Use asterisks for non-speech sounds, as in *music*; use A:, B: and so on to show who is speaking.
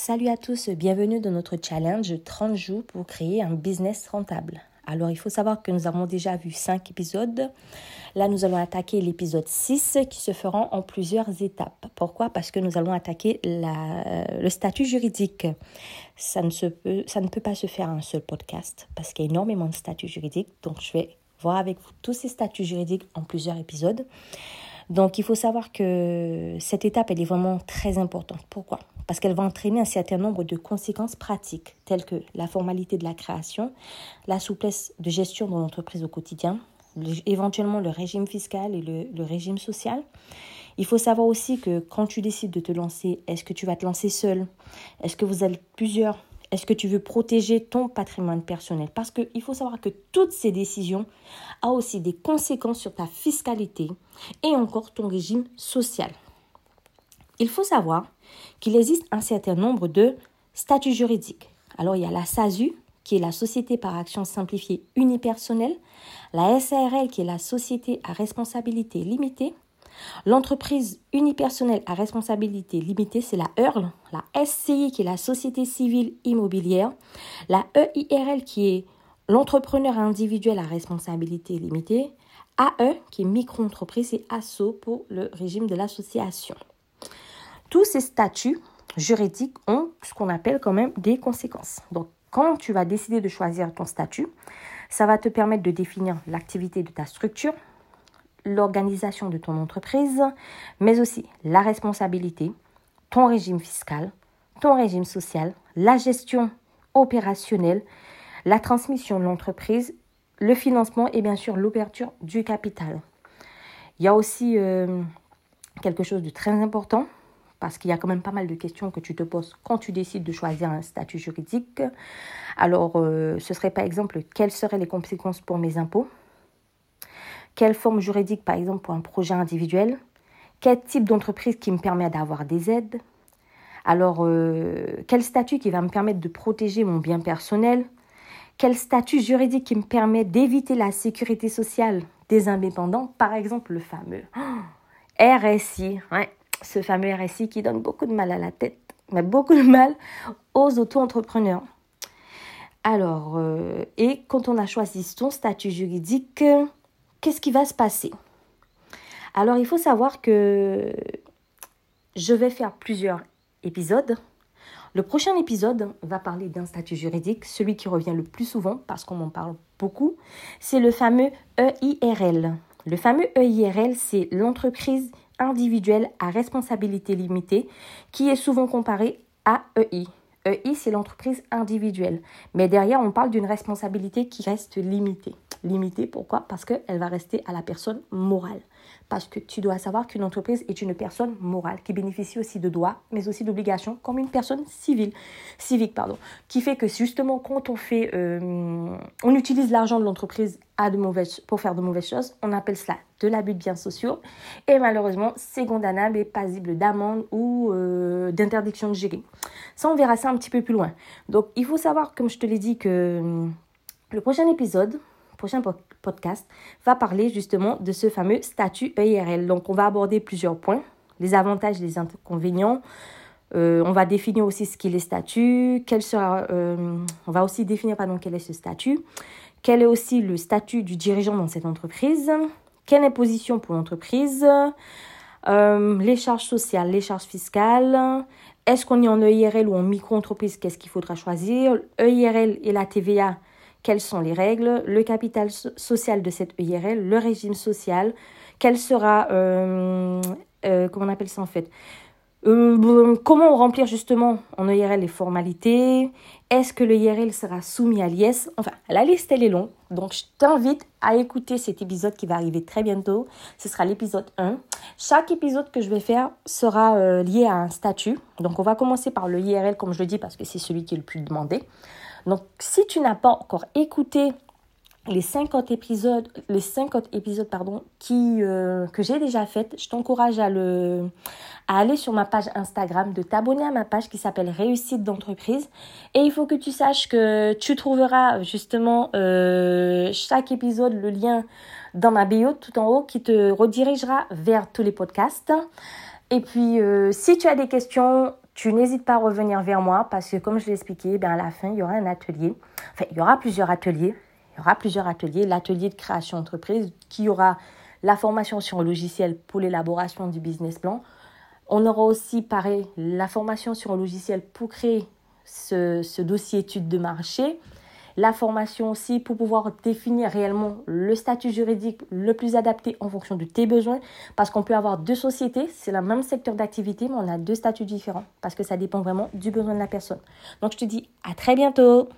A: Salut à tous, bienvenue dans notre challenge 30 jours pour créer un business rentable. Alors, il faut savoir que nous avons déjà vu 5 épisodes. Là, nous allons attaquer l'épisode 6 qui se fera en plusieurs étapes. Pourquoi? Parce que nous allons attaquer la, le statut juridique. Ça ne, peut, ça ne peut pas se faire un seul podcast parce qu'il y a énormément de statuts juridiques. Donc, je vais voir avec vous tous ces statuts juridiques en plusieurs épisodes. Donc, il faut savoir que cette étape, elle est vraiment très importante. Pourquoi? Parce qu'elle va entraîner un certain nombre de conséquences pratiques, telles que la formalité de la création, la souplesse de gestion de l'entreprise au quotidien, éventuellement le régime fiscal et le, régime social. Il faut savoir aussi que quand tu décides de te lancer, est-ce que tu vas te lancer seul? Est-ce que vous êtes plusieurs? Est-ce que tu veux protéger ton patrimoine personnel? Parce qu'il faut savoir que toutes ces décisions ont aussi des conséquences sur ta fiscalité et encore ton régime social. Il faut savoir qu'il existe un certain nombre de statuts juridiques. Alors il y a la SASU, qui est la Société par action simplifiée unipersonnelle, la SARL, qui est la Société à responsabilité limitée, L'entreprise unipersonnelle à responsabilité limitée, c'est la EURL, la SCI qui est la Société civile immobilière, la EIRL qui est l'entrepreneur individuel à responsabilité limitée, AE qui est micro-entreprise et ASSO pour le régime de l'association. Tous ces statuts juridiques ont ce qu'on appelle quand même des conséquences. Donc quand tu vas décider de choisir ton statut, ça va te permettre de définir l'activité de ta structure, l'organisation de ton entreprise, mais aussi la responsabilité, ton régime fiscal, ton régime social, la gestion opérationnelle, la transmission de l'entreprise, le financement et bien sûr l'ouverture du capital. Il y a aussi euh, quelque chose de très important parce qu'il y a quand même pas mal de questions que tu te poses quand tu décides de choisir un statut juridique. Alors, euh, ce serait par exemple, quelles seraient les conséquences pour mes impôts? Quelle forme juridique, par exemple, pour un projet individuel? Quel type d'entreprise qui me permet d'avoir des aides? Alors, euh, quel statut qui va me permettre de protéger mon bien personnel? Quel statut juridique qui me permet d'éviter la sécurité sociale des indépendants? Par exemple, le fameux *gasps* RSI, ce fameux RSI qui donne beaucoup de mal à la tête, mais beaucoup de mal aux auto-entrepreneurs. Alors, euh, et quand on a choisi son statut juridique, qu'est-ce qui va se passer? Alors, il faut savoir que je vais faire plusieurs épisodes. Le prochain épisode va parler d'un statut juridique, celui qui revient le plus souvent parce qu'on en parle beaucoup, c'est le fameux EIRL. Le fameux EIRL, c'est l'entreprise individuelle à responsabilité limitée qui est souvent comparée à EI. EI, c'est l'entreprise individuelle. Mais derrière, on parle d'une responsabilité qui reste limitée. Limitée, pourquoi? Parce qu'elle va rester à la personne morale. Parce que tu dois savoir qu'une entreprise est une personne morale qui bénéficie aussi de droits, mais aussi d'obligations, comme une personne civile, civique, pardon. Qui fait que justement, quand on fait, euh, on utilise l'argent de l'entreprise à de mauvaises, pour faire de mauvaises choses, on appelle cela de l'abus de biens sociaux. Et malheureusement, c'est condamnable et passible d'amende ou euh, d'interdiction de gérer. Ça, on verra ça un petit peu plus loin. Donc, il faut savoir, comme je te l'ai dit, que hum, le prochain épisode, prochain podcast va parler justement de ce fameux statut EIRL. Donc, on va aborder plusieurs points, les avantages, les inconvénients. Euh, on va définir aussi ce qu'est les statuts, quel sera, euh, on va aussi définir pardon, quel est ce statut, quel est aussi le statut du dirigeant dans cette entreprise, quelle est la position pour l'entreprise, euh, les charges sociales, les charges fiscales, est-ce qu'on est en EIRL ou en micro-entreprise, qu'est-ce qu'il faudra choisir, EIRL et la TVA, quelles sont les règles, le capital social de cette EIRL, le régime social, quel sera, euh, euh, comment on appelle ça en fait, euh, comment remplir justement en EIRL les formalités? Est-ce que l'EIRL sera soumis à l'IS Enfin, la liste elle est longue, donc je t'invite à écouter cet épisode qui va arriver très bientôt. Ce sera l'épisode 1. Chaque épisode que je vais faire sera lié à un statut. Donc on va commencer par le IRL comme je le dis parce que c'est celui qui est le plus demandé. Donc, si tu n'as pas encore écouté les 50 épisodes, les 50 épisodes pardon, euh, que j'ai déjà fait, je t'encourage à, le, à aller sur ma page Instagram, de t'abonner à ma page qui s'appelle Réussite d'entreprise. Et il faut que tu saches que tu trouveras justement euh, chaque épisode, le lien dans ma bio tout en haut qui te redirigera vers tous les podcasts. Et puis, euh, si tu as des questions, tu n'hésites pas à revenir vers moi parce que comme je l'ai expliqué, bien à la fin, il y aura un atelier. Enfin, il y aura plusieurs ateliers. Il y aura plusieurs ateliers. L'atelier de création d'entreprise qui aura la formation sur le logiciel pour l'élaboration du business plan. On aura aussi, pareil, la formation sur le logiciel pour créer ce, ce dossier étude de marché la formation aussi pour pouvoir définir réellement le statut juridique le plus adapté en fonction de tes besoins. Parce qu'on peut avoir deux sociétés, c'est le même secteur d'activité, mais on a deux statuts différents parce que ça dépend vraiment du besoin de la personne. Donc je te dis à très bientôt.